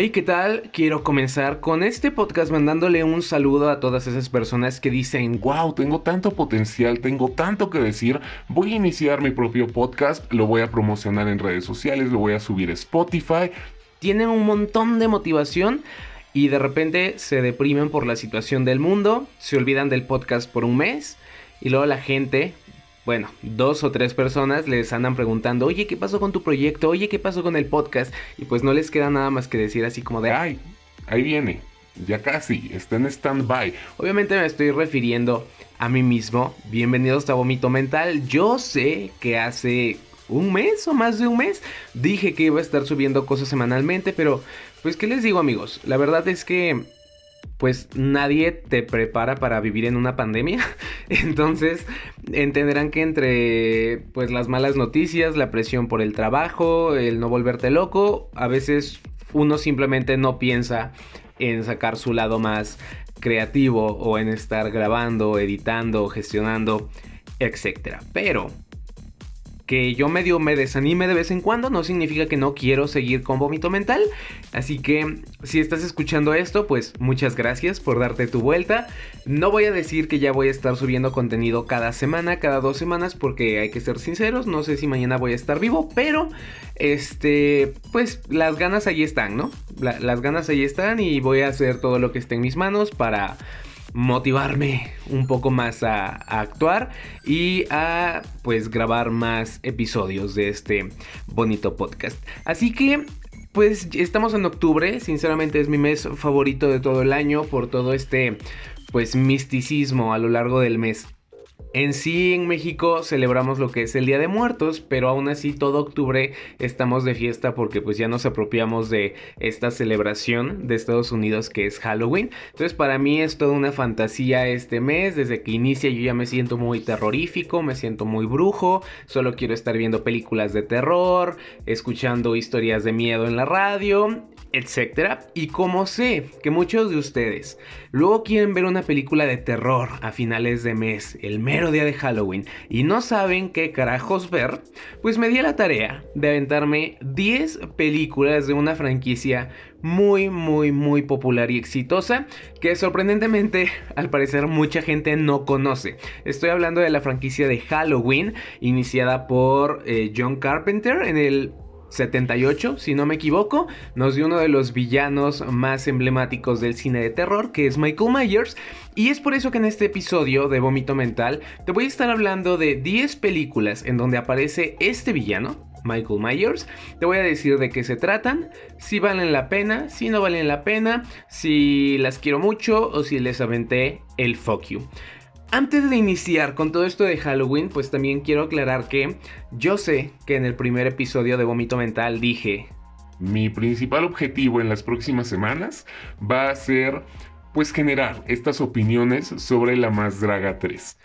Hey, ¿qué tal? Quiero comenzar con este podcast mandándole un saludo a todas esas personas que dicen, wow, tengo tanto potencial, tengo tanto que decir, voy a iniciar mi propio podcast, lo voy a promocionar en redes sociales, lo voy a subir a Spotify. Tienen un montón de motivación y de repente se deprimen por la situación del mundo, se olvidan del podcast por un mes y luego la gente bueno, dos o tres personas les andan preguntando, oye, ¿qué pasó con tu proyecto? Oye, ¿qué pasó con el podcast? Y pues no les queda nada más que decir así como de, ay, ahí viene, ya casi, está en stand-by. Obviamente me estoy refiriendo a mí mismo. Bienvenidos a Vomito Mental. Yo sé que hace un mes o más de un mes dije que iba a estar subiendo cosas semanalmente, pero pues, ¿qué les digo amigos? La verdad es que pues nadie te prepara para vivir en una pandemia. Entonces entenderán que entre pues las malas noticias, la presión por el trabajo, el no volverte loco, a veces uno simplemente no piensa en sacar su lado más creativo o en estar grabando, editando, gestionando, etc. Pero que yo medio me desanime de vez en cuando no significa que no quiero seguir con vómito mental. Así que si estás escuchando esto, pues muchas gracias por darte tu vuelta. No voy a decir que ya voy a estar subiendo contenido cada semana, cada dos semanas, porque hay que ser sinceros, no sé si mañana voy a estar vivo, pero este, pues las ganas ahí están, ¿no? las ganas ahí están y voy a hacer todo lo que esté en mis manos para motivarme un poco más a, actuar y a pues grabar más episodios de este bonito podcast. Así que pues estamos en octubre, sinceramente es mi mes favorito de todo el año por todo este pues misticismo a lo largo del mes. En sí, en México celebramos lo que es el Día de Muertos, pero aún así todo octubre estamos de fiesta porque pues ya nos apropiamos de esta celebración de Estados Unidos que es Halloween. Entonces para mí es toda una fantasía este mes, desde que inicia yo ya me siento muy terrorífico, me siento muy brujo, solo quiero estar viendo películas de terror, escuchando historias de miedo en la radio etcétera. Y como sé que muchos de ustedes luego quieren ver una película de terror a finales de mes, el mero día de Halloween, y no saben qué carajos ver, pues me di a la tarea de aventarme 10 películas de una franquicia muy, muy, muy popular y exitosa que sorprendentemente al parecer mucha gente no conoce. Estoy hablando de la franquicia de Halloween iniciada por eh, John Carpenter en el 78, si no me equivoco, nos dio uno de los villanos más emblemáticos del cine de terror, que es Michael Myers. Y es por eso que en este episodio de Vómito Mental te voy a estar hablando de 10 películas en donde aparece este villano, Michael Myers. Te voy a decir de qué se tratan, si valen la pena, si no valen la pena, si las quiero mucho o si les aventé el fuck you. Antes de iniciar con todo esto de Halloween, pues también quiero aclarar que yo sé que en el primer episodio de Vómito Mental dije... Mi principal objetivo en las próximas semanas va a ser pues generar estas opiniones sobre la Más Draga 3.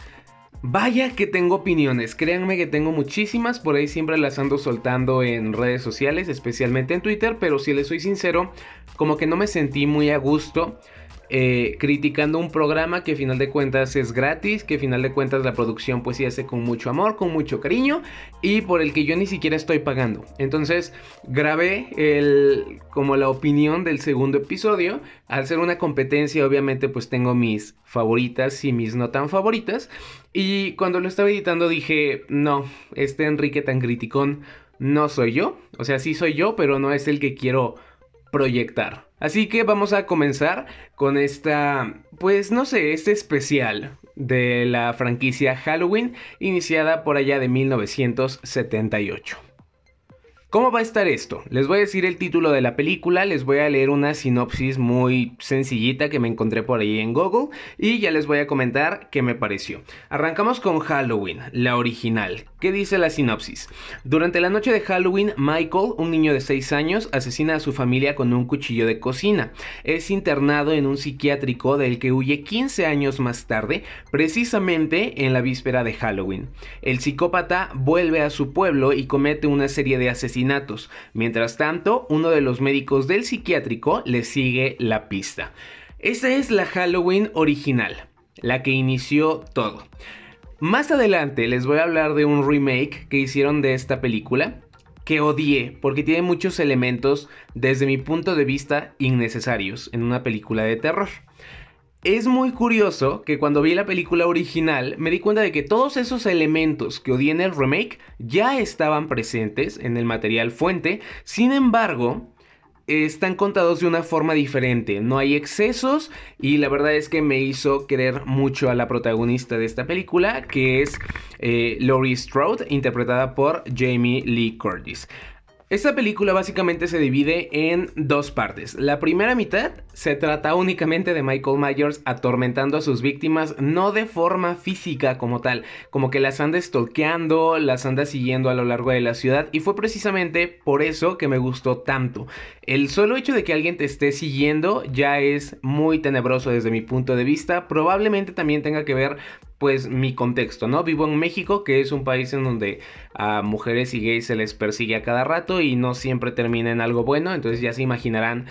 Vaya que tengo opiniones, créanme que tengo muchísimas, por ahí siempre las ando soltando en redes sociales, especialmente en Twitter, pero si les soy sincero, como que no me sentí muy a gusto eh, criticando un programa que a final de cuentas es gratis, que a final de cuentas la producción pues se hace con mucho amor, con mucho cariño y por el que yo ni siquiera estoy pagando. Entonces grabé el, como la opinión del segundo episodio. Al ser una competencia obviamente pues tengo mis favoritas y mis no tan favoritas. Y cuando lo estaba editando dije, no, este Enrique tan criticón no soy yo. O sea, sí soy yo, pero no es el que quiero proyectar. Así que vamos a comenzar con esta, pues no sé, este especial de la franquicia Halloween iniciada por allá de 1978. ¿Cómo va a estar esto? Les voy a decir el título de la película, les voy a leer una sinopsis muy sencillita que me encontré por ahí en Google y ya les voy a comentar qué me pareció. Arrancamos con Halloween, la original. ¿Qué dice la sinopsis? Durante la noche de Halloween, Michael, un niño de 6 años, asesina a su familia con un cuchillo de cocina. Es internado en un psiquiátrico del que huye 15 años más tarde, precisamente en la víspera de Halloween. El psicópata vuelve a su pueblo y comete una serie de asesinatos Mientras tanto, uno de los médicos del psiquiátrico le sigue la pista. Esa es la Halloween original, la que inició todo. Más adelante les voy a hablar de un remake que hicieron de esta película. que odié, porque tiene muchos elementos, desde mi punto de vista, innecesarios en una película de terror. Es muy curioso que cuando vi la película original me di cuenta de que todos esos elementos que odié en el remake ya estaban presentes en el material fuente, sin embargo, están contados de una forma diferente, no hay excesos y la verdad es que me hizo querer mucho a la protagonista de esta película, que es eh, Laurie Strode, interpretada por Jamie Lee Curtis. Esta película básicamente se divide en dos partes. La primera mitad se trata únicamente de Michael Myers atormentando a sus víctimas, no de forma física como tal, como que las anda stalkeando, las anda siguiendo a lo largo de la ciudad y fue precisamente por eso que me gustó tanto. El solo hecho de que alguien te esté siguiendo ya es muy tenebroso desde mi punto de vista, probablemente también tenga que ver pues mi contexto, ¿no? Vivo en México, que es un país en donde a mujeres y gays se les persigue a cada rato y no siempre termina en algo bueno, entonces ya se imaginarán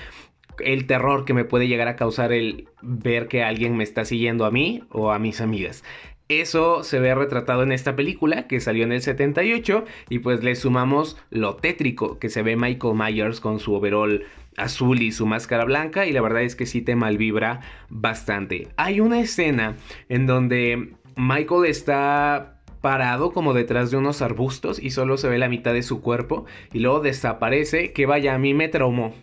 el terror que me puede llegar a causar el ver que alguien me está siguiendo a mí o a mis amigas. Eso se ve retratado en esta película que salió en el 78 y pues le sumamos lo tétrico que se ve Michael Myers con su overall azul y su máscara blanca y la verdad es que sí te malvibra bastante. Hay una escena en donde Michael está parado como detrás de unos arbustos y solo se ve la mitad de su cuerpo y luego desaparece que vaya a mí me traumó.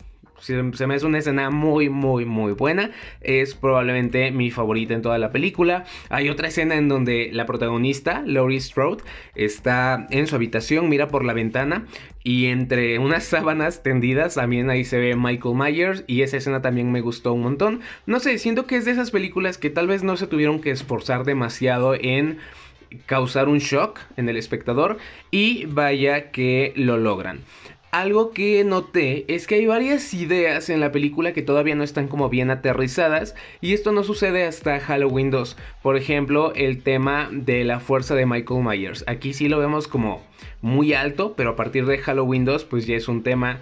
Se, me hace una escena muy, muy, muy buena. Es probablemente mi favorita en toda la película. Hay otra escena en donde la protagonista, Laurie Strode, está en su habitación, mira por la ventana y entre unas sábanas tendidas también ahí se ve Michael Myers y esa escena también me gustó un montón. No sé, siento que es de esas películas que tal vez no se tuvieron que esforzar demasiado en causar un shock en el espectador y vaya que lo logran. Algo que noté es que hay varias ideas en la película que todavía no están como bien aterrizadas y esto no sucede hasta Halloween 2. Por ejemplo, el tema de la fuerza de Michael Myers. Aquí sí lo vemos como muy alto, pero a partir de Halloween 2 pues ya es un tema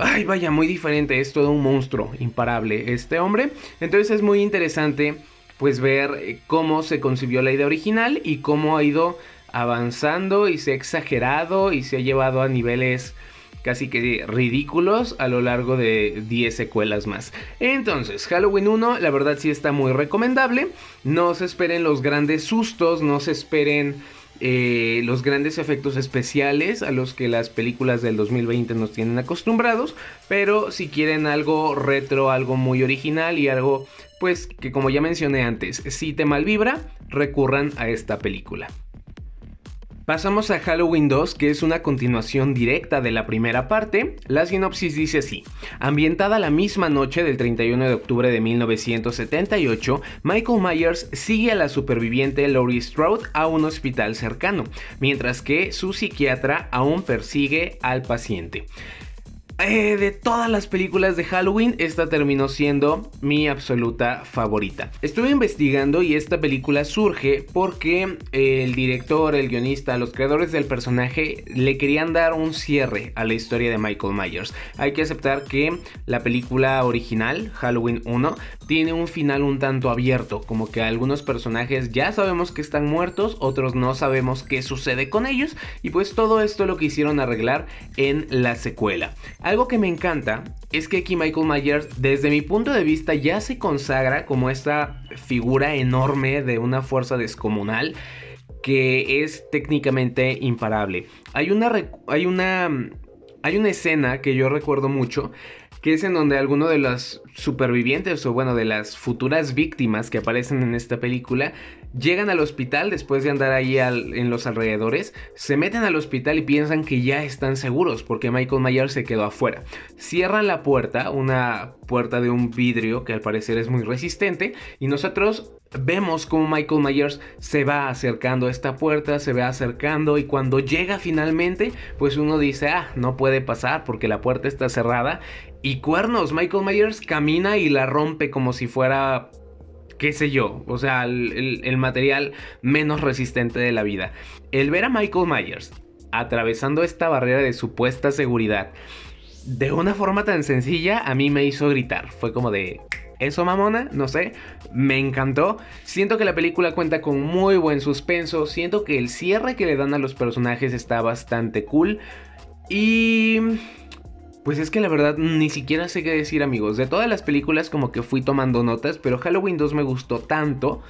Ay, vaya, muy diferente, es todo un monstruo imparable este hombre. Entonces es muy interesante pues ver eh, cómo se concibió la idea original y cómo ha ido avanzando y se ha exagerado y se ha llevado a niveles casi que ridículos a lo largo de 10 secuelas más. Entonces, Halloween 1, la verdad sí está muy recomendable. No se esperen los grandes sustos, no se esperen eh, los grandes efectos especiales a los que las películas del 2020 nos tienen acostumbrados. Pero si quieren algo retro, algo muy original y algo, pues que como ya mencioné antes, si te malvibra, recurran a esta película. Pasamos a Halloween 2, que es una continuación directa de la primera parte. La sinopsis dice así. Ambientada la misma noche del 31 de octubre de 1978, Michael Myers sigue a la superviviente Laurie Strode a un hospital cercano, mientras que su psiquiatra aún persigue al paciente. Eh, de todas las películas de Halloween, esta terminó siendo mi absoluta favorita. Estuve investigando y esta película surge porque el director, el guionista, los creadores del personaje le querían dar un cierre a la historia de Michael Myers. Hay que aceptar que la película original, Halloween 1, tiene un final un tanto abierto, como que algunos personajes ya sabemos que están muertos, otros no sabemos qué sucede con ellos, y pues todo esto lo quisieron arreglar en la secuela. Algo que me encanta es que aquí Michael Myers, desde mi punto de vista, ya se consagra como esta figura enorme de una fuerza descomunal que es técnicamente imparable. Hay una, hay una, hay una escena que yo recuerdo mucho que es en donde alguno de los supervivientes o bueno de las futuras víctimas que aparecen en esta película Llegan al hospital después de andar ahí en los alrededores, se meten al hospital y piensan que ya están seguros porque Michael Myers se quedó afuera. Cierran la puerta, una puerta de un vidrio que al parecer es muy resistente y nosotros vemos como Michael Myers se va acercando a esta puerta, se va acercando y cuando llega finalmente, pues uno dice, ah, no puede pasar porque la puerta está cerrada. Y cuernos, Michael Myers camina y la rompe como si fuera qué sé yo, o sea, el, material menos resistente de la vida. El ver a Michael Myers atravesando esta barrera de supuesta seguridad de una forma tan sencilla a mí me hizo gritar. Fue como de, eso mamona, no sé, me encantó. Siento que la película cuenta con muy buen suspenso, siento que el cierre que le dan a los personajes está bastante cool. Y... Pues es que la verdad ni siquiera sé qué decir amigos. De todas las películas como que fui tomando notas, pero Halloween 2 me gustó tanto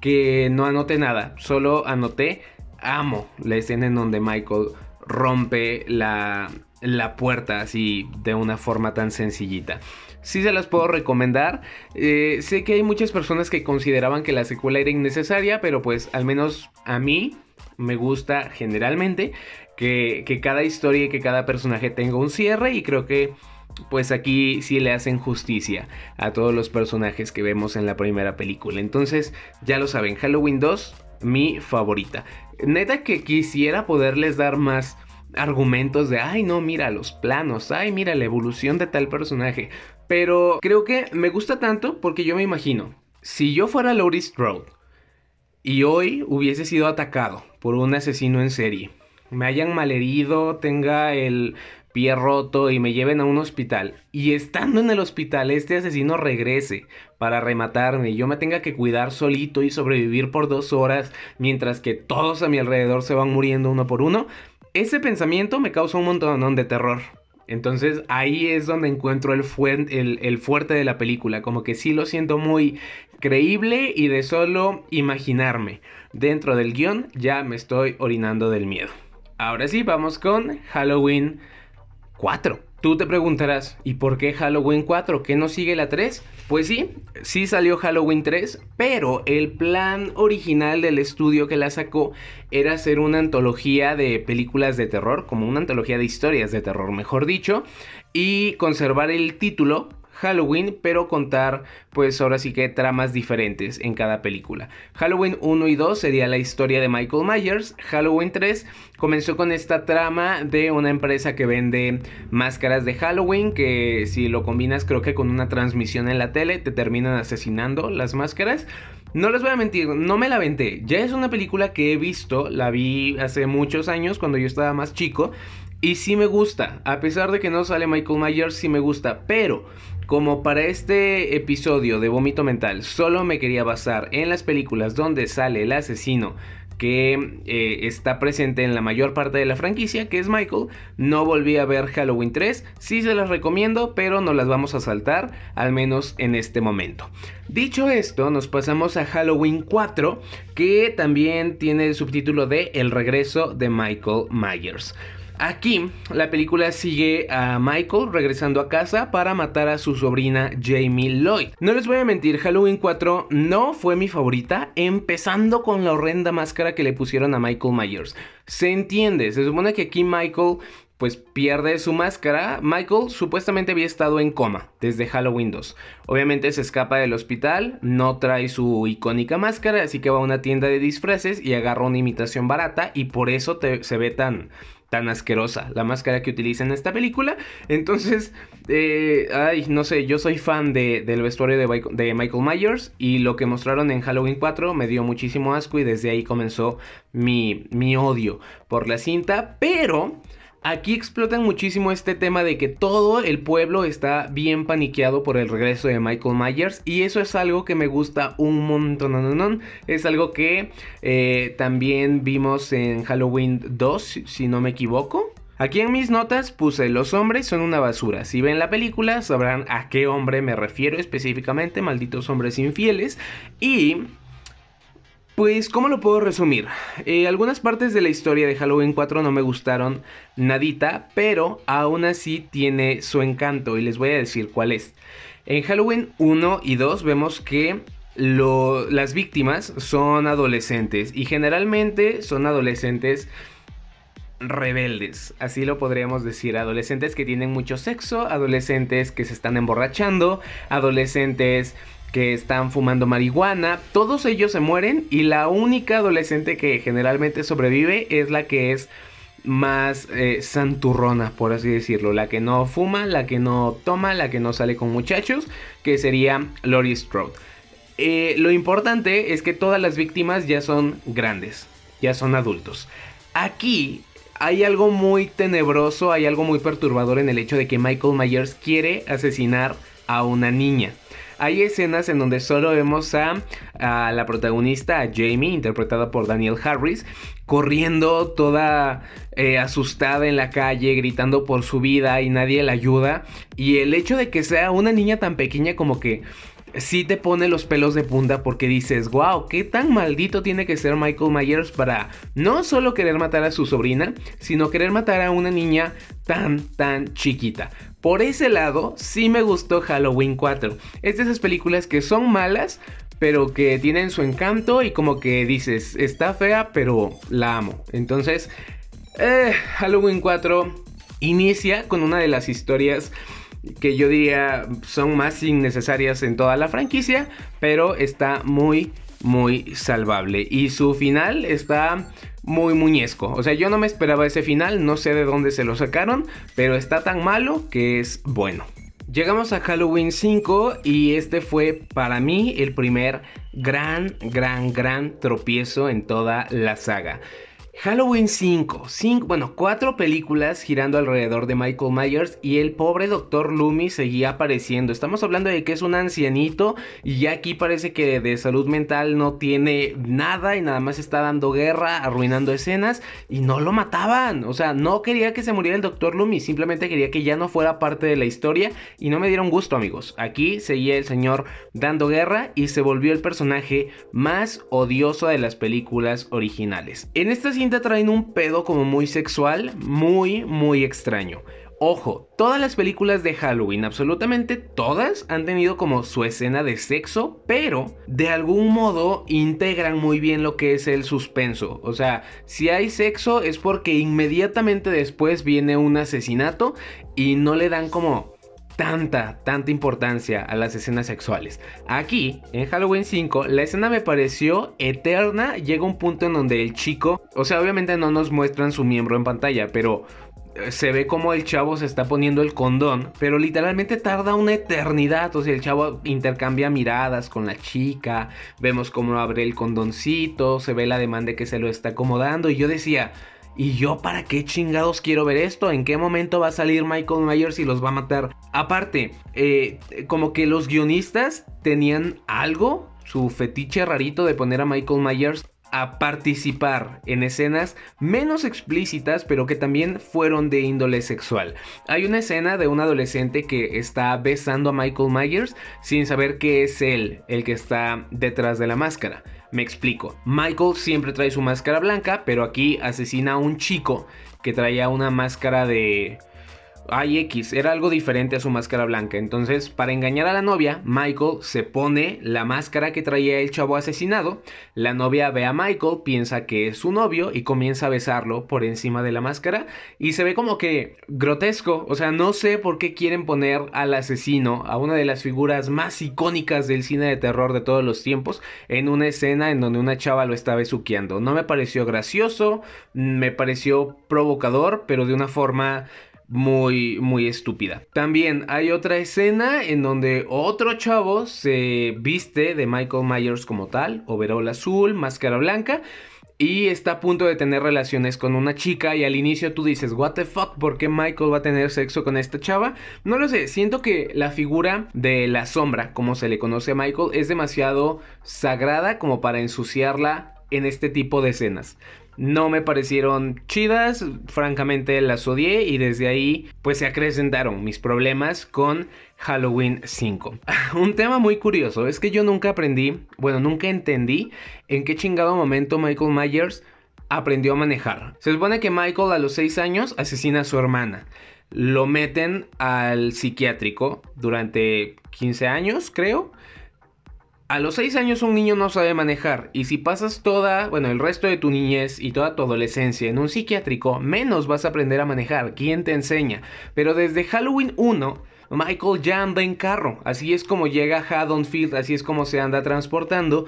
que no anoté nada. Solo anoté, amo la escena en donde Michael rompe la, la puerta así de una forma tan sencillita. Sí se las puedo recomendar. Eh, sé que hay muchas personas que consideraban que la secuela era innecesaria, pero pues al menos a mí me gusta generalmente que, cada historia y que cada personaje tenga un cierre y creo que pues aquí sí le hacen justicia a todos los personajes que vemos en la primera película. Entonces, ya lo saben, Halloween 2, mi favorita. Neta que quisiera poderles dar más argumentos de, ay no, mira los planos, ay mira la evolución de tal personaje. Pero creo que me gusta tanto porque yo me imagino, si yo fuera Laurie Strode y hoy hubiese sido atacado por un asesino en serie, me hayan malherido, tenga el pie roto y me lleven a un hospital y estando en el hospital este asesino regrese para rematarme y yo me tenga que cuidar solito y sobrevivir por dos horas mientras que todos a mi alrededor se van muriendo uno por uno, ese pensamiento me causa un montón de terror. Entonces ahí es donde encuentro el, fuerte de la película, como que sí lo siento muy creíble y de solo imaginarme dentro del guion ya me estoy orinando del miedo. Ahora sí, vamos con Halloween 4. Tú te preguntarás, ¿y por qué Halloween 4? ¿Qué no sigue la 3? Pues sí, sí salió Halloween 3, pero el plan original del estudio que la sacó era hacer una antología de películas de terror, como una antología de historias de terror, mejor dicho, y conservar el título Halloween, pero contar pues ahora sí que tramas diferentes en cada película. Halloween 1 y 2 sería la historia de Michael Myers, Halloween 3 comenzó con esta trama de una empresa que vende máscaras de Halloween, que si lo combinas creo que con una transmisión en la tele te terminan asesinando las máscaras. No les voy a mentir, no me la venté. Ya es una película que he visto, la vi hace muchos años cuando yo estaba más chico. Y sí me gusta, a pesar de que no sale Michael Myers, sí me gusta, pero como para este episodio de Vómito Mental solo me quería basar en las películas donde sale el asesino que eh, está presente en la mayor parte de la franquicia, que es Michael. No volví a ver Halloween 3, sí se las recomiendo, pero no las vamos a saltar, al menos en este momento. Dicho esto, nos pasamos a Halloween 4, que también tiene el subtítulo de El regreso de Michael Myers. Aquí la película sigue a Michael regresando a casa para matar a su sobrina Jamie Lloyd. No les voy a mentir, Halloween 4 no fue mi favorita, empezando con la horrenda máscara que le pusieron a Michael Myers. Se entiende, se supone que aquí Michael pues pierde su máscara. Michael supuestamente había estado en coma desde Halloween 2. Obviamente se escapa del hospital, no trae su icónica máscara, así que va a una tienda de disfraces y agarra una imitación barata y por eso se ve tan tan asquerosa la máscara que utiliza en esta película. Entonces, eh, ay, no sé, yo soy fan del vestuario de, de, Michael Myers y lo que mostraron en Halloween 4 me dio muchísimo asco y desde ahí comenzó mi, mi odio por la cinta, pero... Aquí explotan muchísimo este tema de que todo el pueblo está bien paniqueado por el regreso de Michael Myers y eso es algo que me gusta un montón. Es algo que eh, también vimos en Halloween 2, si no me equivoco. Aquí en mis notas puse los hombres son una basura. Si ven la película sabrán a qué hombre me refiero específicamente, malditos hombres infieles. Y pues, ¿cómo lo puedo resumir? Eh, algunas partes de la historia de Halloween 4 no me gustaron nadita, pero aún así tiene su encanto y les voy a decir cuál es. En Halloween 1 y 2 vemos que las víctimas son adolescentes y generalmente son adolescentes rebeldes, así lo podríamos decir, adolescentes que tienen mucho sexo, adolescentes que se están emborrachando, adolescentes que están fumando marihuana, todos ellos se mueren y la única adolescente que generalmente sobrevive es la que es más eh, santurrona, por así decirlo, la que no fuma, la que no toma, la que no sale con muchachos, que sería Lori Strode. Eh, lo importante es que todas las víctimas ya son grandes, ya son adultos. Aquí hay algo muy tenebroso, hay algo muy perturbador en el hecho de que Michael Myers quiere asesinar a una niña. Hay escenas en donde solo vemos a, la protagonista, a Jamie, interpretada por Daniel Harris, corriendo toda eh, asustada en la calle, gritando por su vida y nadie la ayuda. Y el hecho de que sea una niña tan pequeña como que sí te pone los pelos de punta porque dices, wow, qué tan maldito tiene que ser Michael Myers para no solo querer matar a su sobrina, sino querer matar a una niña tan, tan chiquita. Por ese lado, sí me gustó Halloween 4. Es de esas películas que son malas, pero que tienen su encanto y como que dices, está fea, pero la amo. Entonces, eh, Halloween 4 inicia con una de las historias que yo diría son más innecesarias en toda la franquicia, pero está muy, muy salvable. Y su final está muy muñesco. O sea, yo no me esperaba ese final, no sé de dónde se lo sacaron, pero está tan malo que es bueno. Llegamos a Halloween 5 y este fue para mí el primer gran, gran, gran tropiezo en toda la saga. Halloween 5, bueno, cuatro películas girando alrededor de Michael Myers y el pobre Dr. Loomis seguía apareciendo. Estamos hablando de que es un ancianito y ya aquí parece que de salud mental no tiene nada y nada más está dando guerra, arruinando escenas y no lo mataban. O sea, no quería que se muriera el Dr. Loomis, simplemente quería que ya no fuera parte de la historia y no me dieron gusto, amigos. Aquí seguía el señor dando guerra y se volvió el personaje más odioso de las películas originales. En traen un pedo como muy sexual, muy, muy extraño. Ojo, todas las películas de Halloween, absolutamente todas, han tenido como su escena de sexo, pero de algún modo integran muy bien lo que es el suspenso. O sea, si hay sexo es porque inmediatamente después viene un asesinato y no le dan como tanta, tanta importancia a las escenas sexuales. Aquí, en Halloween 5, la escena me pareció eterna. Llega un punto en donde el chico, o sea, obviamente no nos muestran su miembro en pantalla, pero eh, se ve como el chavo se está poniendo el condón, pero literalmente tarda una eternidad. O sea, el chavo intercambia miradas con la chica, vemos cómo abre el condoncito, se ve la demanda que se lo está acomodando. Y yo decía, ¿Y yo para qué chingados quiero ver esto? ¿En qué momento va a salir Michael Myers y los va a matar? Aparte, eh, como que los guionistas tenían algo, su fetiche rarito de poner a Michael Myers a participar en escenas menos explícitas, pero que también fueron de índole sexual. Hay una escena de un adolescente que está besando a Michael Myers sin saber que es él el que está detrás de la máscara. Me explico. Michael siempre trae su máscara blanca, pero aquí asesina a un chico que traía una máscara de Ay, X, era algo diferente a su máscara blanca. Entonces, para engañar a la novia, Michael se pone la máscara que traía el chavo asesinado. La novia ve a Michael, piensa que es su novio y comienza a besarlo por encima de la máscara. Y se ve como que grotesco. O sea, no sé por qué quieren poner al asesino, a una de las figuras más icónicas del cine de terror de todos los tiempos, en una escena en donde una chava lo está besuqueando. No me pareció gracioso, me pareció provocador, pero de una forma muy, muy estúpida. También hay otra escena en donde otro chavo se viste de Michael Myers como tal, overol azul, máscara blanca. Y está a punto de tener relaciones con una chica y al inicio tú dices, what the fuck, ¿por qué Michael va a tener sexo con esta chava? No lo sé, siento que la figura de la sombra, como se le conoce a Michael, es demasiado sagrada como para ensuciarla en este tipo de escenas no me parecieron chidas, francamente las odié y desde ahí pues se acrecentaron mis problemas con Halloween 5. Un tema muy curioso es que yo nunca aprendí, bueno, nunca entendí en qué chingado momento Michael Myers aprendió a manejar. Se supone que Michael a los 6 años asesina a su hermana. Lo meten al psiquiátrico durante 15 años, creo. A los 6 años un niño no sabe manejar y si pasas toda, bueno, el resto de tu niñez y toda tu adolescencia en un psiquiátrico, menos vas a aprender a manejar. ¿Quién te enseña? Pero desde Halloween 1, Michael ya anda en carro. Así es como llega a Haddonfield, así es como se anda transportando.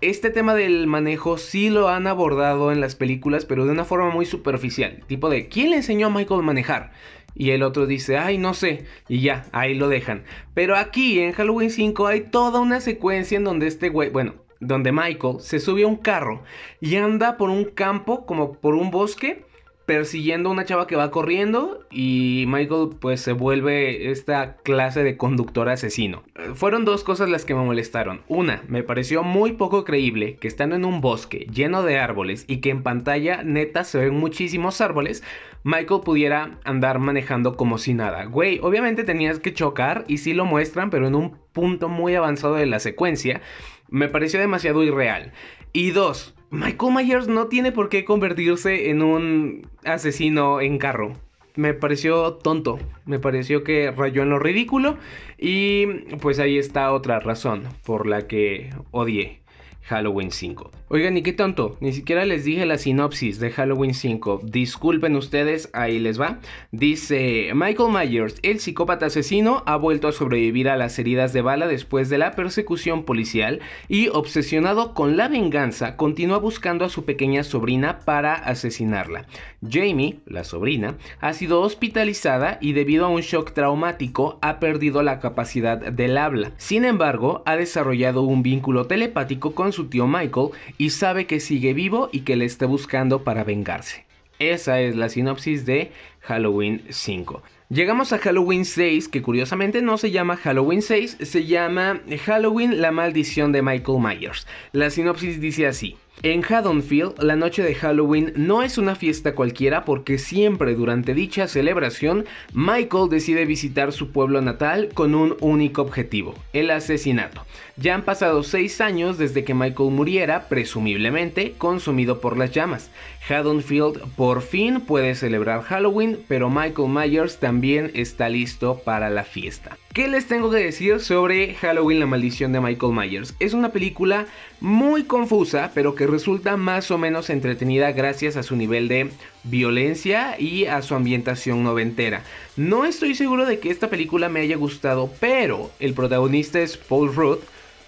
Este tema del manejo sí lo han abordado en las películas, pero de una forma muy superficial. Tipo de, ¿quién le enseñó a Michael a manejar? Y el otro dice, ay, no sé. Y ya, ahí lo dejan. Pero aquí en Halloween 5 hay toda una secuencia en donde este güey, bueno, donde Michael se sube a un carro y anda por un campo, como por un bosque, persiguiendo a una chava que va corriendo y Michael pues se vuelve esta clase de conductor asesino. Fueron dos cosas las que me molestaron. Una, me pareció muy poco creíble que estando en un bosque lleno de árboles y que en pantalla neta se ven muchísimos árboles, Michael pudiera andar manejando como si nada. Güey, obviamente tenías que chocar y sí lo muestran, pero en un punto muy avanzado de la secuencia. Me pareció demasiado irreal. Y dos, Michael Myers no tiene por qué convertirse en un asesino en carro. Me pareció tonto, me pareció que rayó en lo ridículo y pues ahí está otra razón por la que odié Halloween 5. Oigan, ¿y qué tonto? Ni siquiera les dije la sinopsis de Halloween 5. Disculpen ustedes, ahí les va. Dice, Michael Myers, el psicópata asesino, ha vuelto a sobrevivir a las heridas de bala después de la persecución policial y, obsesionado con la venganza, continúa buscando a su pequeña sobrina para asesinarla. Jamie, la sobrina, ha sido hospitalizada y debido a un shock traumático ha perdido la capacidad del habla. Sin embargo, ha desarrollado un vínculo telepático con su tío Michael y sabe que sigue vivo y que le está buscando para vengarse. Esa es la sinopsis de Halloween 5. Llegamos a Halloween 6, que curiosamente no se llama Halloween 6, se llama Halloween la maldición de Michael Myers. La sinopsis dice así. En Haddonfield, la noche de Halloween no es una fiesta cualquiera porque siempre durante dicha celebración, Michael decide visitar su pueblo natal con un único objetivo, el asesinato. Ya han pasado seis años desde que Michael muriera, presumiblemente consumido por las llamas. Haddonfield por fin puede celebrar Halloween, pero Michael Myers también está listo para la fiesta. ¿Qué les tengo que decir sobre Halloween la maldición de Michael Myers? Es una película muy confusa, pero resulta más o menos entretenida gracias a su nivel de violencia y a su ambientación noventera. No estoy seguro de que esta película me haya gustado, pero el protagonista es Paul Rudd,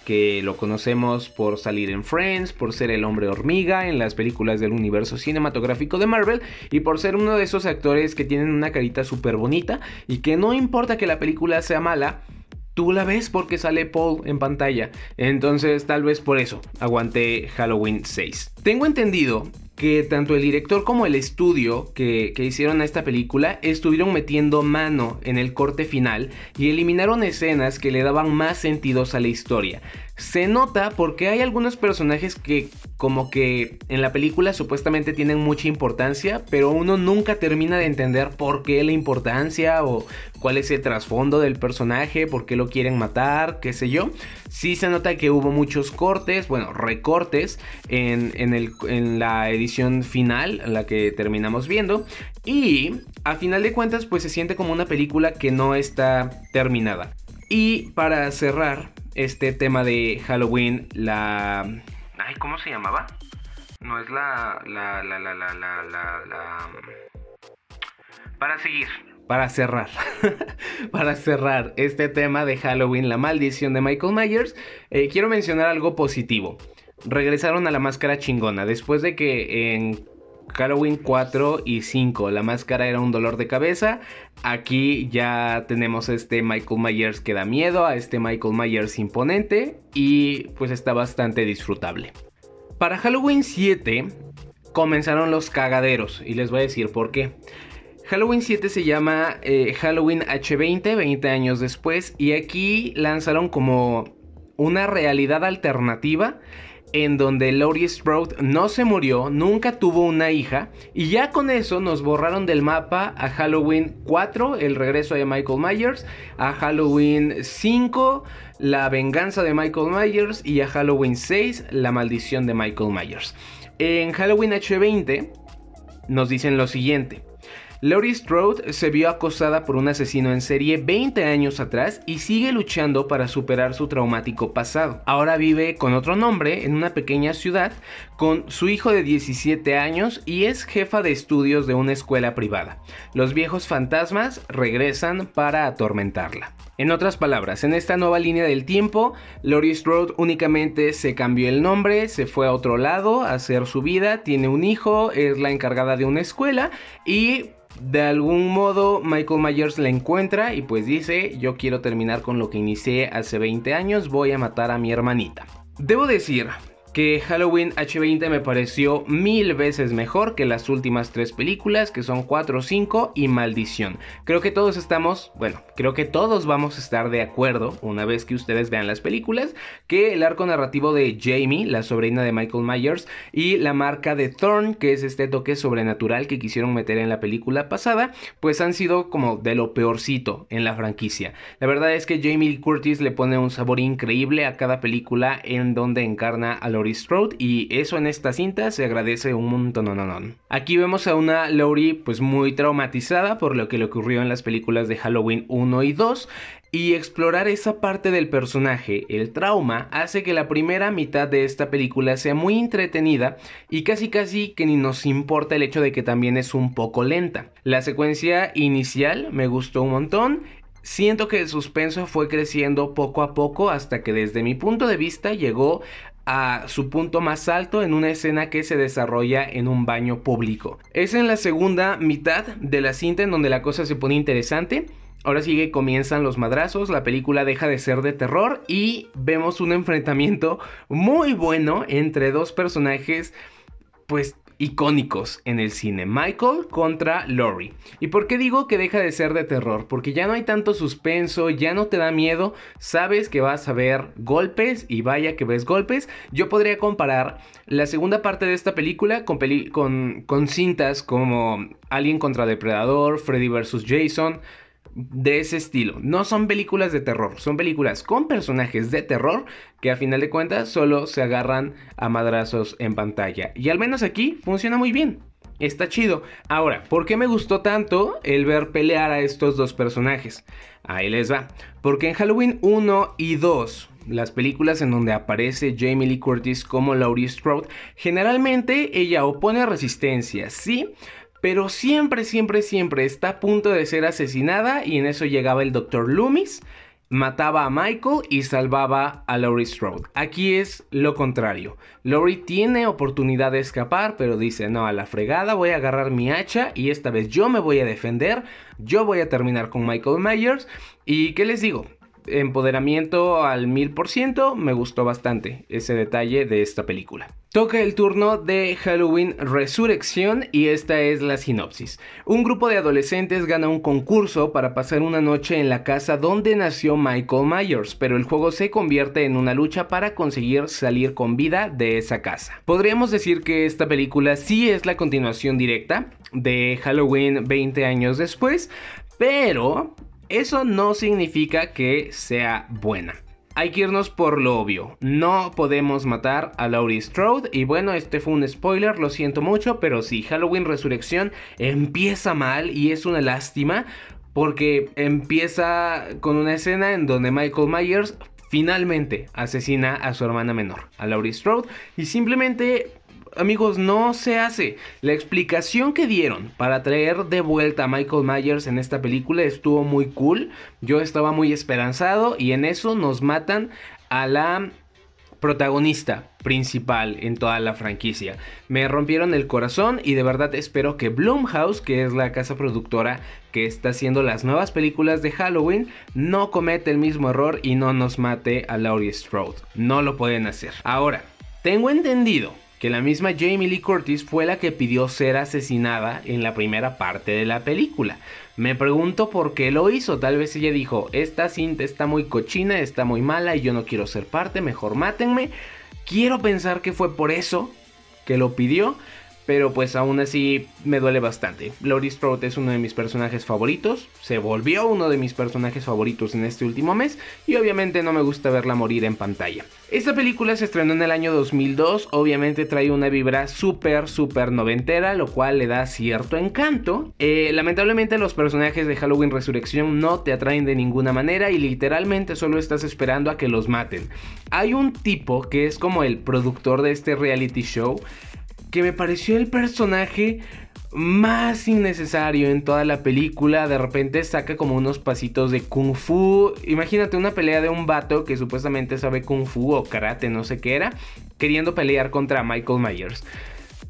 que lo conocemos por salir en Friends, por ser el hombre hormiga en las películas del universo cinematográfico de Marvel y por ser uno de esos actores que tienen una carita súper bonita y que no importa que la película sea mala, tú la ves porque sale Paul en pantalla. Entonces tal vez por eso aguanté Halloween 6. Tengo entendido que tanto el director como el estudio que, hicieron a esta película estuvieron metiendo mano en el corte final y eliminaron escenas que le daban más sentidos a la historia. Se nota porque hay algunos personajes que como que en la película supuestamente tienen mucha importancia, pero uno nunca termina de entender por qué la importancia o cuál es el trasfondo del personaje, por qué lo quieren matar, qué sé yo. Sí se nota que hubo muchos cortes, bueno, recortes en, en la edición final, la que terminamos viendo. Y a final de cuentas, pues se siente como una película que no está terminada. Y para cerrar, este tema de Halloween, la... Ay, ¿cómo se llamaba? No es la... La... La... La... La... La... la, Para seguir. Para cerrar. para cerrar este tema de Halloween, la maldición de Michael Myers, eh, quiero mencionar algo positivo. Regresaron a la máscara chingona. Después de que en Halloween 4 y 5. La máscara era un dolor de cabeza. Aquí ya tenemos este Michael Myers que da miedo, a este Michael Myers imponente y pues está bastante disfrutable. Para Halloween 7 comenzaron los cagaderos y les voy a decir por qué. Halloween 7 se llama eh, Halloween H20, 20 años después, y aquí lanzaron como una realidad alternativa en donde Laurie Strode no se murió, nunca tuvo una hija, y ya con eso nos borraron del mapa a Halloween 4, el regreso de Michael Myers, a Halloween 5, la venganza de Michael Myers, y a Halloween 6, la maldición de Michael Myers. En Halloween H20 nos dicen lo siguiente. Laurie Strode se vio acosada por un asesino en serie 20 años atrás y sigue luchando para superar su traumático pasado. Ahora vive con otro nombre en una pequeña ciudad con su hijo de 17 años y es jefa de estudios de una escuela privada. Los viejos fantasmas regresan para atormentarla. En otras palabras, en esta nueva línea del tiempo, Laurie Strode únicamente se cambió el nombre, se fue a otro lado a hacer su vida, tiene un hijo, es la encargada de una escuela y de algún modo Michael Myers la encuentra y pues dice, yo quiero terminar con lo que inicié hace 20 años, voy a matar a mi hermanita. Debo decir que Halloween H20 me pareció mil veces mejor que las últimas tres películas, que son 4, 5 y Maldición. Creo que todos estamos, bueno, creo que todos vamos a estar de acuerdo, una vez que ustedes vean las películas, que el arco narrativo de Jamie, la sobrina de Michael Myers, y la marca de Thorn, que es este toque sobrenatural que quisieron meter en la película pasada, pues han sido como de lo peorcito en la franquicia. La verdad es que Jamie Curtis le pone un sabor increíble a cada película en donde encarna a Strode y eso en esta cinta se agradece un montón. Aquí vemos a una Laurie pues muy traumatizada por lo que le ocurrió en las películas de Halloween 1 y 2 y explorar esa parte del personaje, el trauma, hace que la primera mitad de esta película sea muy entretenida y casi casi que ni nos importa el hecho de que también es un poco lenta. La secuencia inicial me gustó un montón Siento que el suspenso fue creciendo poco a poco hasta que desde mi punto de vista llegó a su punto más alto en una escena que se desarrolla en un baño público. Es en la segunda mitad de la cinta en donde la cosa se pone interesante. Ahora sigue, comienzan los madrazos, la película deja de ser de terror y vemos un enfrentamiento muy bueno entre dos personajes pues icónicos en el cine. Michael contra Laurie. ¿Y por qué digo que deja de ser de terror? Porque ya no hay tanto suspenso, ya no te da miedo, sabes que vas a ver golpes y vaya que ves golpes. Yo podría comparar la segunda parte de esta película con, cintas como Alien contra Depredador, Freddy vs. Jason de ese estilo. No son películas de terror, son películas con personajes de terror que a final de cuentas solo se agarran a madrazos en pantalla. Y al menos aquí funciona muy bien. Está chido. Ahora, ¿por qué me gustó tanto el ver pelear a estos dos personajes? Ahí les va. Porque en Halloween 1 y 2 las películas en donde aparece Jamie Lee Curtis como Laurie Strode, generalmente ella opone resistencia, ¿sí? Pero siempre, siempre, siempre está a punto de ser asesinada y en eso llegaba el Dr. Loomis, mataba a Michael y salvaba a Laurie Strode. Aquí es lo contrario. Laurie tiene oportunidad de escapar, pero dice, no, a la fregada voy a agarrar mi hacha y esta vez yo me voy a defender, yo voy a terminar con Michael Myers. ¿Y qué les digo? Empoderamiento al mil por ciento, me gustó bastante ese detalle de esta película. Toca el turno de Halloween Resurrección y esta es la sinopsis. Un grupo de adolescentes gana un concurso para pasar una noche en la casa donde nació Michael Myers, pero el juego se convierte en una lucha para conseguir salir con vida de esa casa. Podríamos decir que esta película sí es la continuación directa de Halloween 20 años después, pero eso no significa que sea buena. Hay que irnos por lo obvio. No podemos matar a Laurie Strode. Y bueno, este fue un spoiler, lo siento mucho. Pero sí, Halloween Resurrección empieza mal y es una lástima. Porque empieza con una escena en donde Michael Myers finalmente asesina a su hermana menor, a Laurie Strode. Y simplemente amigos, no se hace. La explicación que dieron para traer de vuelta a Michael Myers en esta película estuvo muy cool. Yo estaba muy esperanzado y en eso nos matan a la protagonista principal en toda la franquicia. Me rompieron el corazón y de verdad espero que Blumhouse, que es la casa productora que está haciendo las nuevas películas de Halloween, no cometa el mismo error y no nos mate a Laurie Strode. No lo pueden hacer. Ahora, tengo entendido que la misma Jamie Lee Curtis fue la que pidió ser asesinada en la primera parte de la película. Me pregunto por qué lo hizo. Tal vez ella dijo, esta cinta está muy cochina, está muy mala y yo no quiero ser parte, mejor mátenme. Quiero pensar que fue por eso que lo pidió. Pero pues aún así me duele bastante. Laurie Strode es uno de mis personajes favoritos. Se volvió uno de mis personajes favoritos en este último mes. Y obviamente no me gusta verla morir en pantalla. Esta película se estrenó en el año 2002. Obviamente trae una vibra súper, súper noventera. Lo cual le da cierto encanto. Eh, lamentablemente los personajes de Halloween Resurrección no te atraen de ninguna manera. Y literalmente solo estás esperando a que los maten. Hay un tipo que es como el productor de este reality show que me pareció el personaje más innecesario en toda la película. De repente saca como unos pasitos de kung fu. Imagínate una pelea de un vato que supuestamente sabe kung fu o karate, no sé qué era, queriendo pelear contra Michael Myers.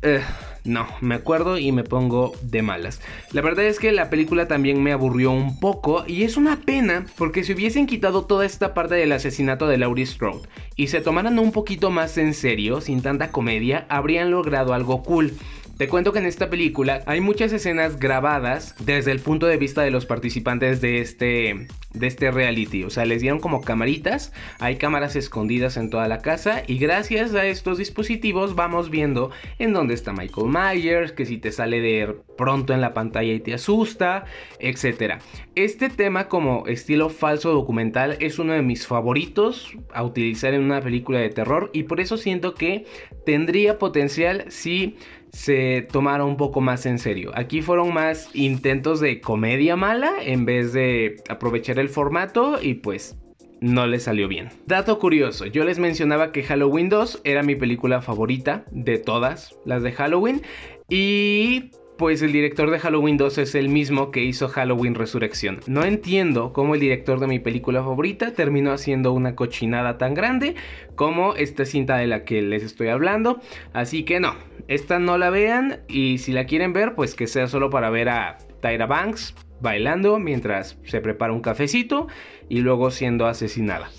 Eh, no, me acuerdo y me pongo de malas. La verdad es que la película también me aburrió un poco y es una pena porque si hubiesen quitado toda esta parte del asesinato de Laurie Strode y se tomaran un poquito más en serio, sin tanta comedia, habrían logrado algo cool. Te cuento que en esta película hay muchas escenas grabadas desde el punto de vista de los participantes de este, de este reality. O sea, les dieron como camaritas, hay cámaras escondidas en toda la casa y gracias a estos dispositivos vamos viendo en dónde está Michael Myers, que si te sale de pronto en la pantalla y te asusta, etc. Este tema como estilo falso documental es uno de mis favoritos a utilizar en una película de terror y por eso siento que tendría potencial si se tomara un poco más en serio. Aquí fueron más intentos de comedia mala en vez de aprovechar el formato y pues no le salió bien. Dato curioso, yo les mencionaba que Halloween 2 era mi película favorita de todas las de Halloween y pues el director de Halloween 2 es el mismo que hizo Halloween Resurrección. No entiendo cómo el director de mi película favorita terminó haciendo una cochinada tan grande como esta cinta de la que les estoy hablando. Así que no, esta no la vean y si la quieren ver, pues que sea solo para ver a Tyra Banks bailando mientras se prepara un cafecito y luego siendo asesinada.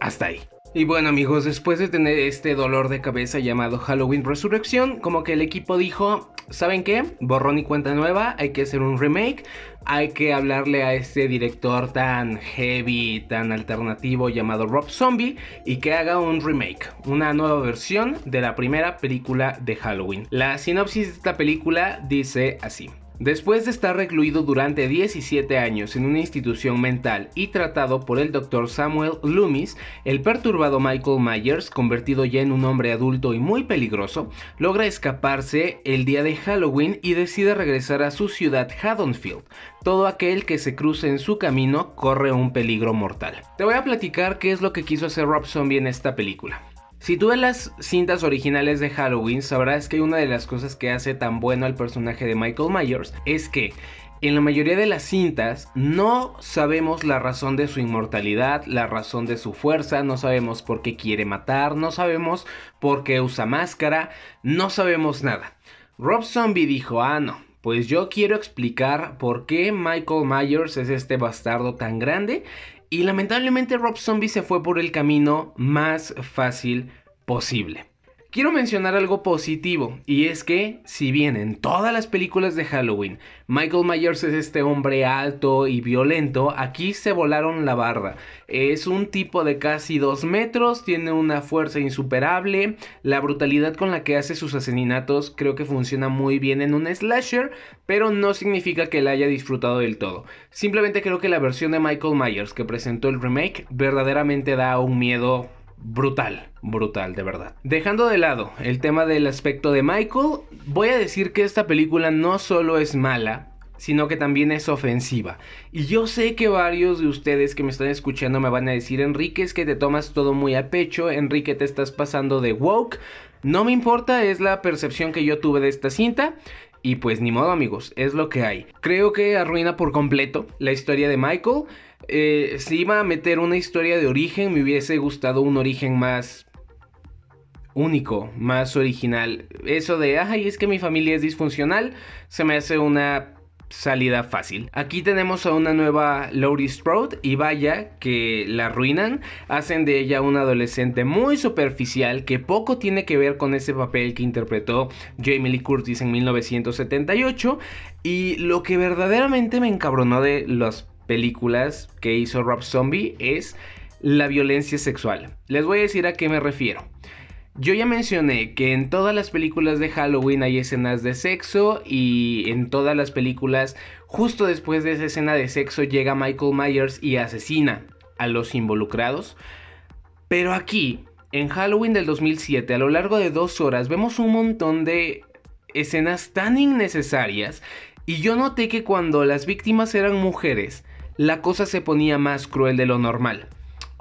Hasta ahí. Y bueno amigos, después de tener este dolor de cabeza llamado Halloween Resurrección, como que el equipo dijo, ¿saben qué? Borrón y cuenta nueva, hay que hacer un remake, hay que hablarle a este director tan heavy, tan alternativo llamado Rob Zombie y que haga un remake, una nueva versión de la primera película de Halloween. La sinopsis de esta película dice así. Después de estar recluido durante 17 años en una institución mental y tratado por el Dr. Samuel Loomis, el perturbado Michael Myers, convertido ya en un hombre adulto y muy peligroso, logra escaparse el día de Halloween y decide regresar a su ciudad Haddonfield. Todo aquel que se cruce en su camino corre un peligro mortal. Te voy a platicar qué es lo que quiso hacer Rob Zombie en esta película. Si tú ves las cintas originales de Halloween, sabrás que una de las cosas que hace tan bueno al personaje de Michael Myers es que en la mayoría de las cintas no sabemos la razón de su inmortalidad, la razón de su fuerza, no sabemos por qué quiere matar, no sabemos por qué usa máscara, no sabemos nada. Rob Zombie dijo, ah no, pues yo quiero explicar por qué Michael Myers es este bastardo tan grande y lamentablemente Rob Zombie se fue por el camino más fácil posible. Quiero mencionar algo positivo, y es que, si bien en todas las películas de Halloween Michael Myers es este hombre alto y violento, aquí se volaron la barra. Es un tipo de casi 2 metros, tiene una fuerza insuperable, la brutalidad con la que hace sus asesinatos creo que funciona muy bien en un slasher, pero no significa que la haya disfrutado del todo. Simplemente creo que la versión de Michael Myers que presentó el remake verdaderamente da un miedo brutal, brutal, de verdad. Dejando de lado el tema del aspecto de Michael, voy a decir que esta película no solo es mala, sino que también es ofensiva. Y yo sé que varios de ustedes que me están escuchando me van a decir, Enrique, es que te tomas todo muy a pecho, Enrique, te estás pasando de woke. No me importa, es la percepción que yo tuve de esta cinta. Y pues ni modo amigos, es lo que hay. Creo que arruina por completo la historia de Michael. Eh, si iba a meter una historia de origen, me hubiese gustado un origen más único, más original. Eso de, ay, es que mi familia es disfuncional, se me hace una salida fácil. Aquí tenemos a una nueva Laurie Strode y vaya que la arruinan, hacen de ella una adolescente muy superficial que poco tiene que ver con ese papel que interpretó Jamie Lee Curtis en 1978 y lo que verdaderamente me encabronó de las películas que hizo Rob Zombie es la violencia sexual. Les voy a decir a qué me refiero. Yo ya mencioné que en todas las películas de Halloween hay escenas de sexo y en todas las películas justo después de esa escena de sexo llega Michael Myers y asesina a los involucrados. Pero aquí, en Halloween del 2007, a lo largo de dos horas vemos un montón de escenas tan innecesarias y yo noté que cuando las víctimas eran mujeres, la cosa se ponía más cruel de lo normal.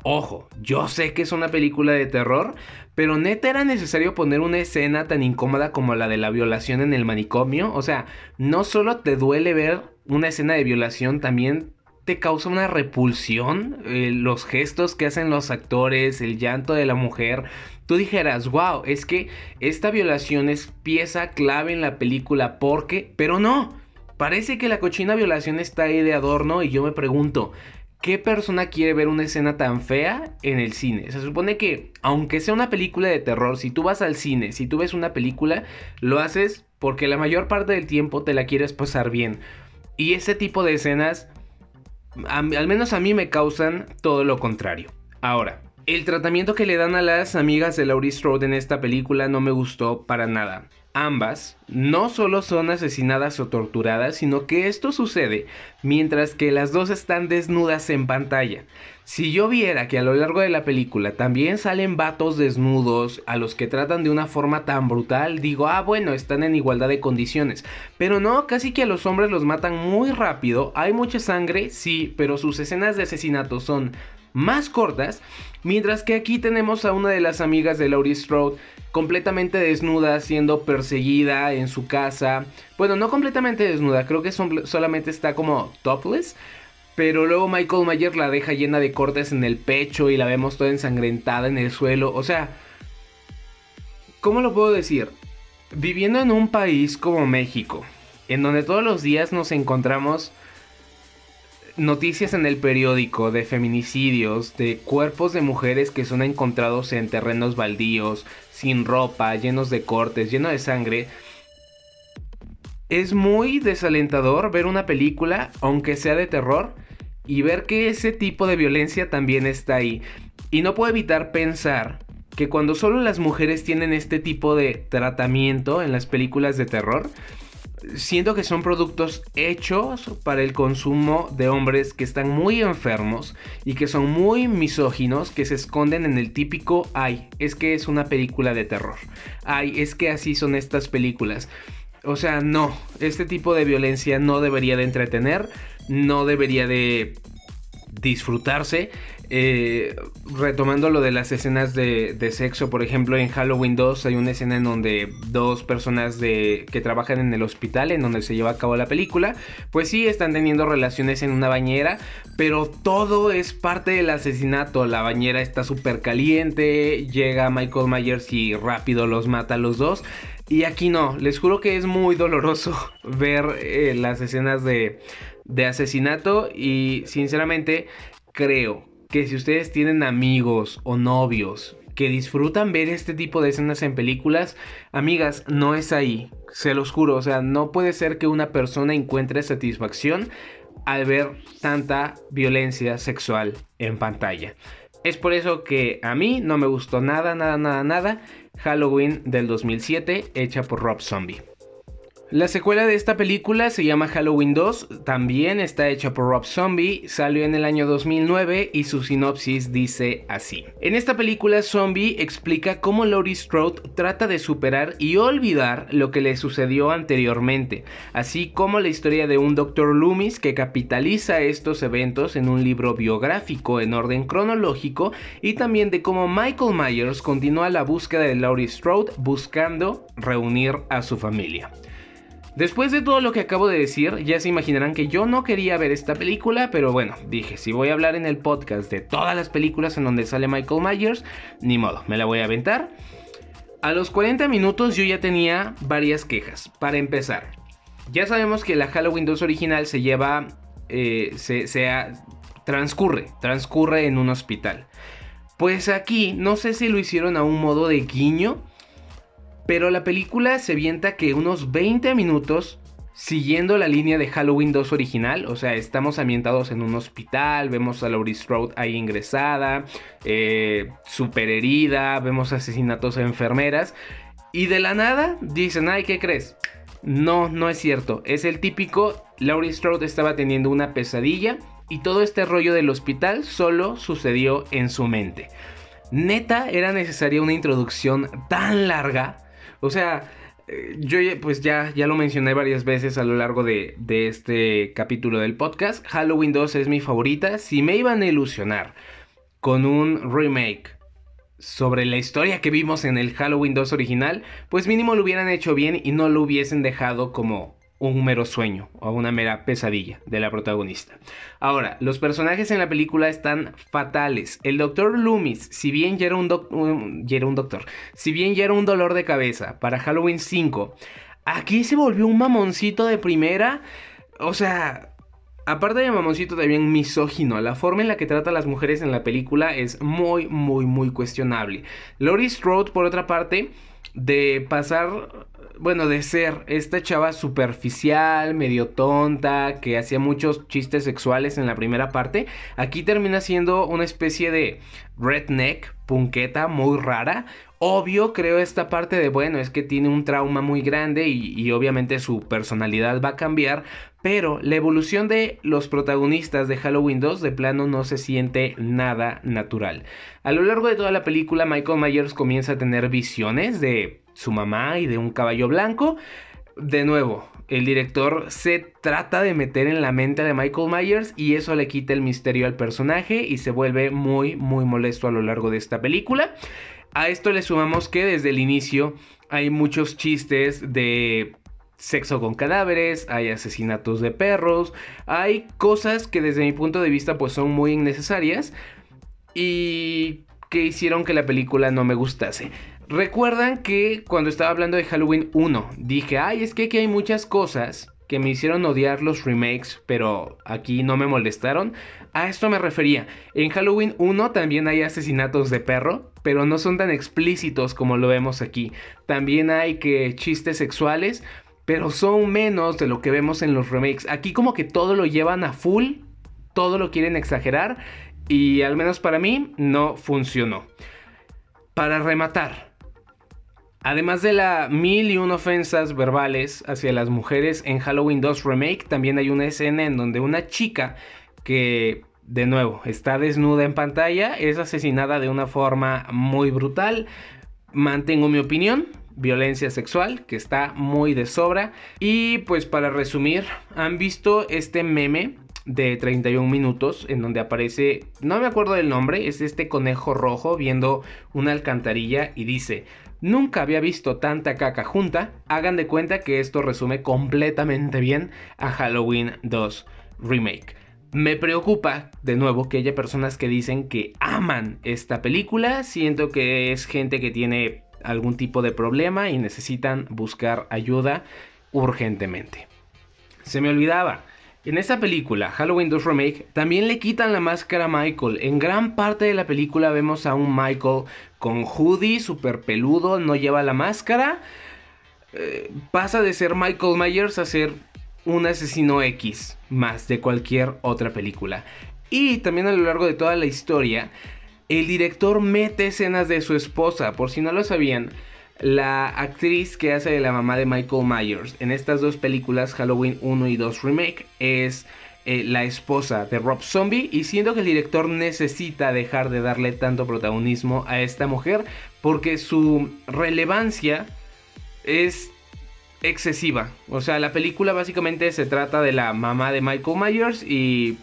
Ojo, yo sé que es una película de terror, pero neta era necesario poner una escena tan incómoda como la de la violación en el manicomio. O sea, no solo te duele ver una escena de violación, también te causa una repulsión eh, los gestos que hacen los actores, el llanto de la mujer. Tú dijeras, wow, es que esta violación es pieza clave en la película porque, pero no, parece que la cochina violación está ahí de adorno y yo me pregunto, ¿Qué persona quiere ver una escena tan fea en el cine? Se supone que, aunque sea una película de terror, si tú vas al cine, si tú ves una película, lo haces porque la mayor parte del tiempo te la quieres pasar bien. Y ese tipo de escenas, al menos a mí me causan todo lo contrario. Ahora, el tratamiento que le dan a las amigas de Laurie Strode en esta película no me gustó para nada ambas no solo son asesinadas o torturadas, sino que esto sucede mientras que las dos están desnudas en pantalla. Si yo viera que a lo largo de la película también salen vatos desnudos a los que tratan de una forma tan brutal, digo, ah, bueno, están en igualdad de condiciones. Pero no, casi que a los hombres los matan muy rápido, hay mucha sangre, sí, pero sus escenas de asesinato son más cortas, mientras que aquí tenemos a una de las amigas de Laurie Strode completamente desnuda, siendo perseguida en su casa. Bueno, no completamente desnuda, creo que solamente está como topless. Pero luego Michael Mayer la deja llena de cortes en el pecho y la vemos toda ensangrentada en el suelo. O sea, ¿cómo lo puedo decir? Viviendo en un país como México, en donde todos los días nos encontramos noticias en el periódico de feminicidios, de cuerpos de mujeres que son encontrados en terrenos baldíos, sin ropa, llenos de cortes, llenos de sangre. Es muy desalentador ver una película, aunque sea de terror, y ver que ese tipo de violencia también está ahí. Y no puedo evitar pensar que cuando solo las mujeres tienen este tipo de tratamiento en las películas de terror, siento que son productos hechos para el consumo de hombres que están muy enfermos y que son muy misóginos, que se esconden en el típico, ay, es que es una película de terror, ay, es que así son estas películas. O sea, no, este tipo de violencia no debería de entretener, no debería de disfrutarse eh, retomando lo de las escenas de, sexo, por ejemplo, en Halloween 2 hay una escena en donde dos personas de, que trabajan en el hospital, en donde se lleva a cabo la película, pues sí, están teniendo relaciones en una bañera, pero todo es parte del asesinato. La bañera está súper caliente, llega Michael Myers y rápido los mata a los dos. Y aquí no, les juro que es muy doloroso ver eh, las escenas de, de asesinato y sinceramente creo que si ustedes tienen amigos o novios que disfrutan ver este tipo de escenas en películas, amigas, no es ahí, se los juro, o sea, no puede ser que una persona encuentre satisfacción al ver tanta violencia sexual en pantalla. Es por eso que a mí no me gustó nada, nada, nada, nada Halloween del 2007 hecha por Rob Zombie. La secuela de esta película se llama Halloween 2, también está hecha por Rob Zombie, salió en el año 2009 y su sinopsis dice así. En esta película Zombie explica cómo Laurie Strode trata de superar y olvidar lo que le sucedió anteriormente, así como la historia de un Dr. Loomis que capitaliza estos eventos en un libro biográfico en orden cronológico y también de cómo Michael Myers continúa la búsqueda de Laurie Strode buscando reunir a su familia. Después de todo lo que acabo de decir, ya se imaginarán que yo no quería ver esta película, pero bueno, dije, si voy a hablar en el podcast de todas las películas en donde sale Michael Myers, ni modo, me la voy a aventar. A los 40 minutos yo ya tenía varias quejas. Para empezar, ya sabemos que la Halloween 2 original se lleva, eh, se, transcurre, transcurre en un hospital. Pues aquí, no sé si lo hicieron a un modo de guiño pero la película se vienta que unos 20 minutos siguiendo la línea de Halloween 2 original, o sea, estamos ambientados en un hospital, vemos a Laurie Strode ahí ingresada, eh, super herida, vemos asesinatos a enfermeras, y de la nada dicen, ay, ¿qué crees? No, no es cierto, es el típico, Laurie Strode estaba teniendo una pesadilla y todo este rollo del hospital solo sucedió en su mente. Neta, era necesaria una introducción tan larga o sea, eh, yo pues ya, ya lo mencioné varias veces a lo largo de, de, este capítulo del podcast. Halloween 2 es mi favorita. Si me iban a ilusionar con un remake sobre la historia que vimos en el Halloween 2 original, pues mínimo lo hubieran hecho bien y no lo hubiesen dejado como un mero sueño o una mera pesadilla de la protagonista. Ahora, los personajes en la película están fatales. El doctor Loomis, si bien ya era un, doctor, si bien ya era un dolor de cabeza para Halloween 5, aquí se volvió un mamoncito de primera. O sea, Aparte de mamoncito también misógino, la forma en la que trata a las mujeres en la película es muy, muy, muy cuestionable. Laurie Strode, por otra parte, de pasar bueno, de ser esta chava superficial, medio tonta, que hacía muchos chistes sexuales en la primera parte, aquí termina siendo una especie de redneck, punqueta, muy rara. Obvio, creo esta parte de, bueno, es que tiene un trauma muy grande y, y obviamente su personalidad va a cambiar, pero la evolución de los protagonistas de Halloween 2 de plano no se siente nada natural. A lo largo de toda la película, Michael Myers comienza a tener visiones de su mamá y de un caballo blanco. De nuevo, el director se trata de meter en la mente de Michael Myers y eso le quita el misterio al personaje y se vuelve muy, muy molesto a lo largo de esta película. A esto le sumamos que desde el inicio hay muchos chistes de sexo con cadáveres, hay asesinatos de perros, hay cosas que desde mi punto de vista pues son muy innecesarias y que hicieron que la película no me gustase. Recuerdan que cuando estaba hablando de Halloween 1, dije, ay, es que aquí hay muchas cosas que me hicieron odiar los remakes, pero aquí no me molestaron. A esto me refería. En Halloween 1 también hay asesinatos de perro, pero no son tan explícitos como lo vemos aquí. También hay que chistes sexuales, pero son menos de lo que vemos en los remakes. Aquí como que todo lo llevan a full, todo lo quieren exagerar y al menos para mí no funcionó. Para rematar, Además de la mil y una ofensas verbales hacia las mujeres en Halloween 2 Remake, también hay una escena en donde una chica que, de nuevo, está desnuda en pantalla, es asesinada de una forma muy brutal. Mantengo mi opinión, violencia sexual, que está muy de sobra. Y pues para resumir, ¿han visto este meme de 31 minutos en donde aparece, no me acuerdo del nombre, es este conejo rojo viendo una alcantarilla y dice, Nunca había visto tanta caca junta. Hagan de cuenta que esto resume completamente bien a Halloween 2 Remake. Me preocupa, de nuevo, que haya personas que dicen que aman esta película. Siento que es gente que tiene algún tipo de problema y necesitan buscar ayuda urgentemente. Se me olvidaba. En esta película, Halloween 2 Remake, también le quitan la máscara a Michael. En gran parte de la película vemos a un Michael con hoodie, super peludo, no lleva la máscara. Eh, pasa de ser Michael Myers a ser un asesino X más de cualquier otra película. Y también a lo largo de toda la historia, el director mete escenas de su esposa, por si no lo sabían. La actriz que hace de la mamá de Michael Myers en estas dos películas, Halloween 1 y 2 Remake, es eh, la esposa de Rob Zombie y siento que el director necesita dejar de darle tanto protagonismo a esta mujer porque su relevancia es excesiva. O sea, la película básicamente se trata de la mamá de Michael Myers y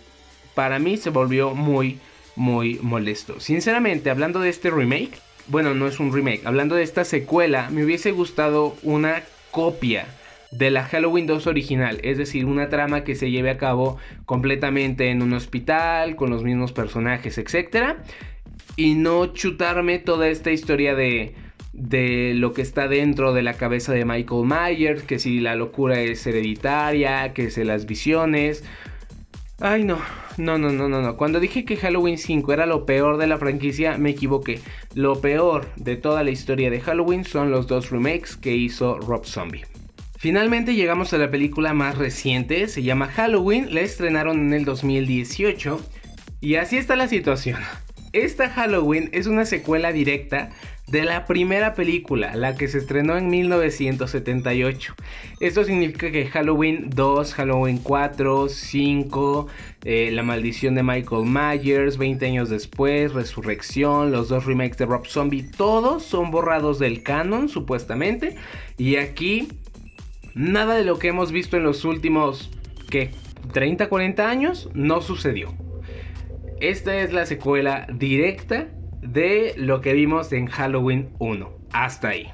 para mí se volvió muy, muy molesto. Sinceramente, hablando de este remake, bueno, no es un remake, hablando de esta secuela, me hubiese gustado una copia de la Halloween 2 original, es decir, una trama que se lleve a cabo completamente en un hospital, con los mismos personajes, etc. Y no chutarme toda esta historia de, de lo que está dentro de la cabeza de Michael Myers, que si la locura es hereditaria, que si las visiones. Ay, no, no, no, no, no, no. Cuando dije que Halloween 5 era lo peor de la franquicia, me equivoqué. Lo peor de toda la historia de Halloween son los dos remakes que hizo Rob Zombie. Finalmente llegamos a la película más reciente, se llama Halloween, la estrenaron en el 2018 y así está la situación. Esta Halloween es una secuela directa de la primera película, la que se estrenó en 1978. Esto significa que Halloween 2, Halloween 4, 5, eh, La maldición de Michael Myers, 20 años después, Resurrección, los dos remakes de Rob Zombie, todos son borrados del canon supuestamente. Y aquí nada de lo que hemos visto en los últimos, ¿qué? 30, 40 años no sucedió. Esta es la secuela directa de lo que vimos en Halloween 1. Hasta ahí.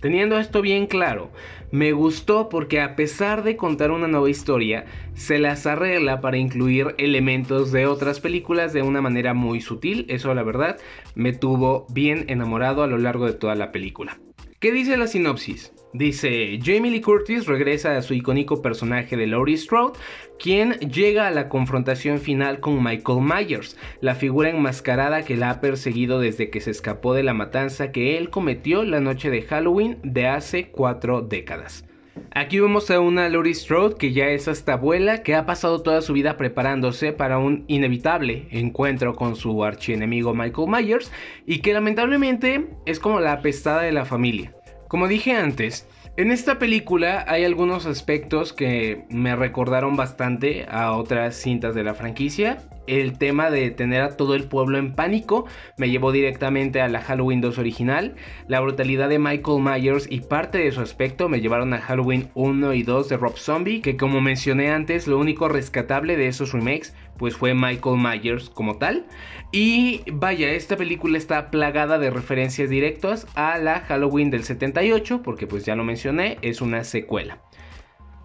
Teniendo esto bien claro, me gustó porque a pesar de contar una nueva historia, se las arregla para incluir elementos de otras películas de una manera muy sutil. Eso la verdad me tuvo bien enamorado a lo largo de toda la película. ¿Qué dice la sinopsis? Dice, Jamie Lee Curtis regresa a su icónico personaje de Laurie Strode, quien llega a la confrontación final con Michael Myers, la figura enmascarada que la ha perseguido desde que se escapó de la matanza que él cometió la noche de Halloween de hace cuatro décadas. Aquí vemos a una Laurie Strode que ya es hasta abuela, que ha pasado toda su vida preparándose para un inevitable encuentro con su archienemigo Michael Myers y que lamentablemente es como la apestada de la familia. Como dije antes, en esta película hay algunos aspectos que me recordaron bastante a otras cintas de la franquicia. El tema de tener a todo el pueblo en pánico me llevó directamente a la Halloween 2 original. La brutalidad de Michael Myers y parte de su aspecto me llevaron a Halloween 1 y 2 de Rob Zombie, que como mencioné antes, lo único rescatable de esos remakes pues fue Michael Myers como tal. Y vaya, esta película está plagada de referencias directas a la Halloween del 78, porque pues ya lo mencioné, es una secuela.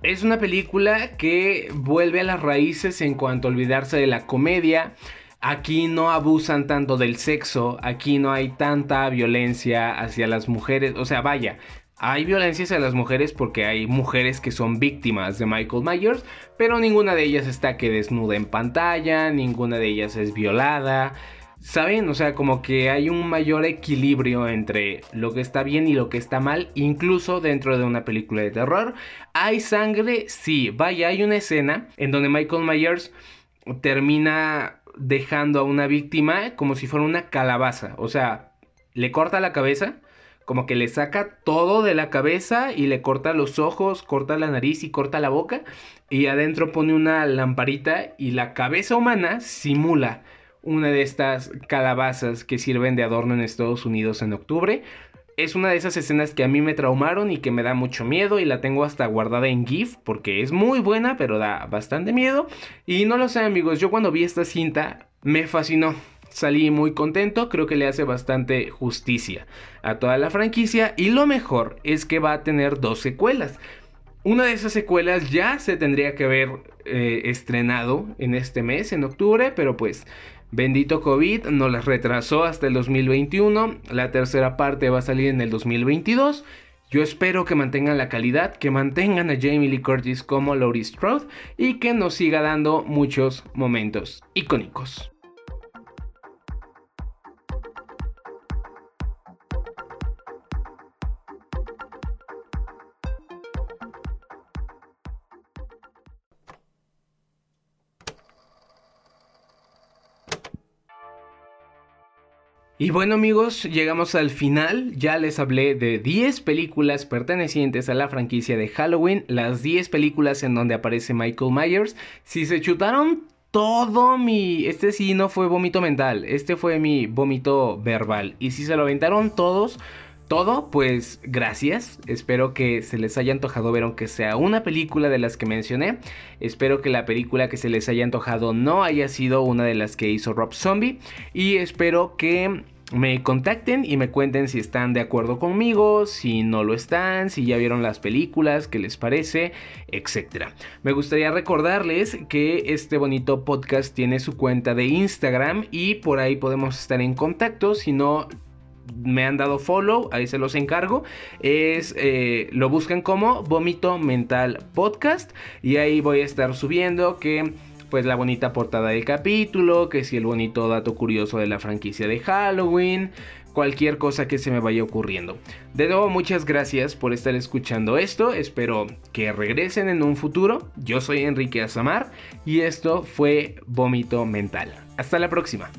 Es una película que vuelve a las raíces en cuanto a olvidarse de la comedia. Aquí no abusan tanto del sexo, aquí no hay tanta violencia hacia las mujeres, o sea, vaya, hay violencia hacia las mujeres porque hay mujeres que son víctimas de Michael Myers, pero ninguna de ellas está que desnuda en pantalla, ninguna de ellas es violada. ¿Saben? O sea, como que hay un mayor equilibrio entre lo que está bien y lo que está mal, incluso dentro de una película de terror. ¿Hay sangre? Sí, vaya, hay una escena en donde Michael Myers termina dejando a una víctima como si fuera una calabaza. O sea, le corta la cabeza como que le saca todo de la cabeza y le corta los ojos, corta la nariz y corta la boca. Y adentro pone una lamparita y la cabeza humana simula una de estas calabazas que sirven de adorno en Estados Unidos en octubre. Es una de esas escenas que a mí me traumaron y que me da mucho miedo y la tengo hasta guardada en GIF porque es muy buena pero da bastante miedo. Y no lo sé amigos, yo cuando vi esta cinta me fascinó salí muy contento, creo que le hace bastante justicia a toda la franquicia y lo mejor es que va a tener dos secuelas. Una de esas secuelas ya se tendría que haber eh, estrenado en este mes, en octubre, pero pues bendito COVID nos las retrasó hasta el 2021. La tercera parte va a salir en el 2022. Yo espero que mantengan la calidad, que mantengan a Jamie Lee Curtis como Laurie Strode y que nos siga dando muchos momentos icónicos. Y bueno amigos, llegamos al final. Ya les hablé de 10 películas pertenecientes a la franquicia de Halloween. Las 10 películas en donde aparece Michael Myers. Si se chutaron todo mi... Este sí no fue vómito mental. Este fue mi vómito verbal. Y si se lo aventaron todos todo, pues gracias. Espero que se les haya antojado ver aunque sea una película de las que mencioné. Espero que la película que se les haya antojado no haya sido una de las que hizo Rob Zombie. Y espero que me contacten y me cuenten si están de acuerdo conmigo, si no lo están, si ya vieron las películas, qué les parece, etc. Me gustaría recordarles que este bonito podcast tiene su cuenta de Instagram y por ahí podemos estar en contacto. Si no, me han dado follow, ahí se los encargo. Es, eh, lo buscan como Vómito Mental Podcast y ahí voy a estar subiendo que pues la bonita portada del capítulo, que si el bonito dato curioso de la franquicia de Halloween, cualquier cosa que se me vaya ocurriendo. De nuevo, muchas gracias por estar escuchando esto, espero que regresen en un futuro. Yo soy Enrique Azamar y esto fue Vómito Mental. Hasta la próxima.